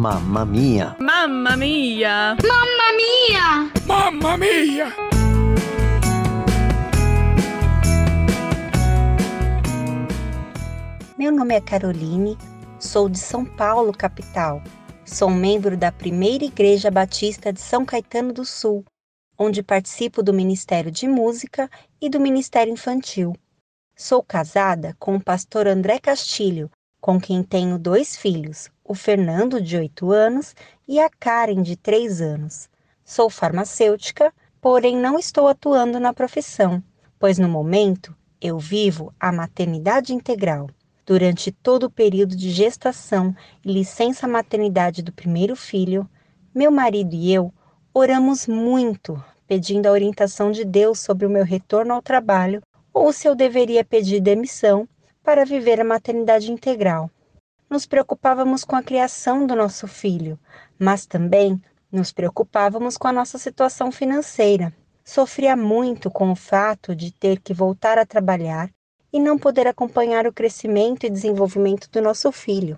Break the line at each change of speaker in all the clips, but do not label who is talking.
Mamma mia!
Mamma mia!
Mamma mia!
Mamma mia!
Meu nome é Caroline, sou de São Paulo, capital. Sou membro da Primeira Igreja Batista de São Caetano do Sul, onde participo do Ministério de Música e do Ministério Infantil. Sou casada com o pastor André Castilho, com quem tenho dois filhos, o Fernando, de 8 anos, e a Karen, de 3 anos. Sou farmacêutica, porém não estou atuando na profissão, pois no momento eu vivo a maternidade integral. Durante todo o período de gestação e licença maternidade do primeiro filho, meu marido e eu oramos muito, pedindo a orientação de Deus sobre o meu retorno ao trabalho ou se eu deveria pedir demissão para viver a maternidade integral. Nos preocupávamos com a criação do nosso filho, mas também nos preocupávamos com a nossa situação financeira. Sofria muito com o fato de ter que voltar a trabalhar e não poder acompanhar o crescimento e desenvolvimento do nosso filho.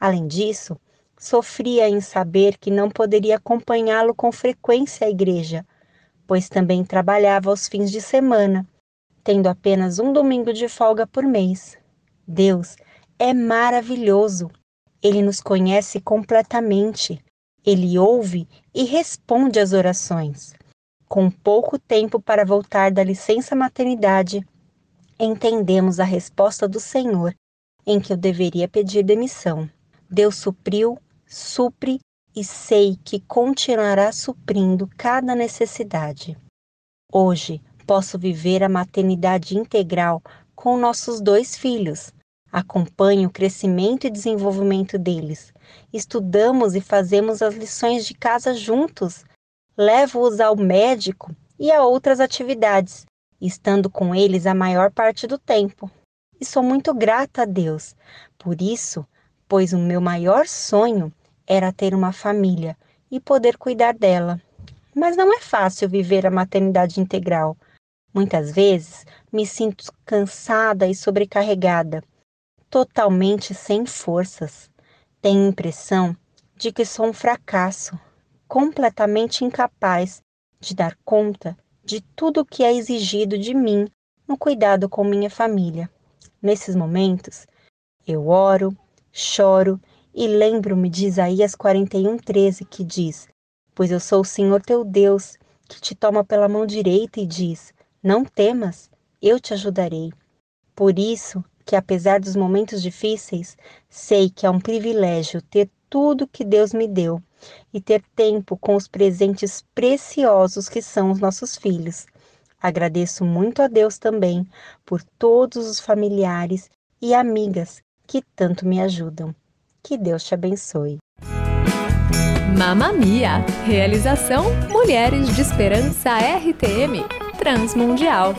Além disso, sofria em saber que não poderia acompanhá-lo com frequência à igreja, pois também trabalhava aos fins de semana, tendo apenas um domingo de folga por mês. Deus é maravilhoso. Ele nos conhece completamente. Ele ouve e responde às orações. Com pouco tempo para voltar da licença maternidade, entendemos a resposta do Senhor em que eu deveria pedir demissão. Deus supriu, supre e sei que continuará suprindo cada necessidade. Hoje posso viver a maternidade integral com nossos dois filhos. Acompanho o crescimento e desenvolvimento deles. Estudamos e fazemos as lições de casa juntos. Levo-os ao médico e a outras atividades estando com eles a maior parte do tempo. E sou muito grata a Deus por isso, pois o meu maior sonho era ter uma família e poder cuidar dela. Mas não é fácil viver a maternidade integral. Muitas vezes me sinto cansada e sobrecarregada, totalmente sem forças. Tenho a impressão de que sou um fracasso, completamente incapaz de dar conta de tudo o que é exigido de mim no cuidado com minha família. Nesses momentos, eu oro, choro e lembro-me de Isaías 41:13 que diz: Pois eu sou o Senhor teu Deus, que te toma pela mão direita e diz: Não temas, eu te ajudarei. Por isso que apesar dos momentos difíceis, sei que é um privilégio ter tudo que Deus me deu e ter tempo com os presentes preciosos que são os nossos filhos. Agradeço muito a Deus também por todos os familiares e amigas que tanto me ajudam. Que Deus te abençoe.
Mamma Mia! Realização Mulheres de Esperança RTM Transmundial.